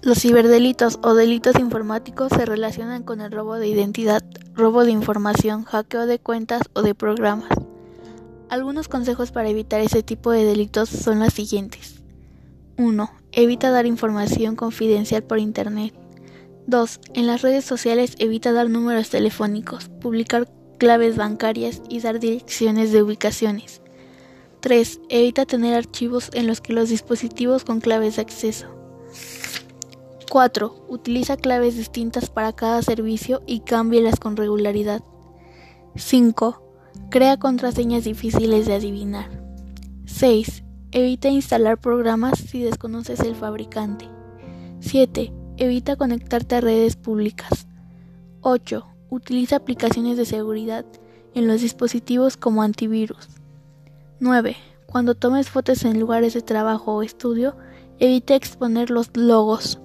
Los ciberdelitos o delitos informáticos se relacionan con el robo de identidad, robo de información, hackeo de cuentas o de programas. Algunos consejos para evitar ese tipo de delitos son los siguientes. 1. Evita dar información confidencial por Internet. 2. En las redes sociales evita dar números telefónicos, publicar claves bancarias y dar direcciones de ubicaciones. 3. Evita tener archivos en los que los dispositivos con claves de acceso. 4. Utiliza claves distintas para cada servicio y cámbielas con regularidad. 5. Crea contraseñas difíciles de adivinar. 6. Evita instalar programas si desconoces el fabricante. 7. Evita conectarte a redes públicas. 8. Utiliza aplicaciones de seguridad en los dispositivos como antivirus. 9. Cuando tomes fotos en lugares de trabajo o estudio, evita exponer los logos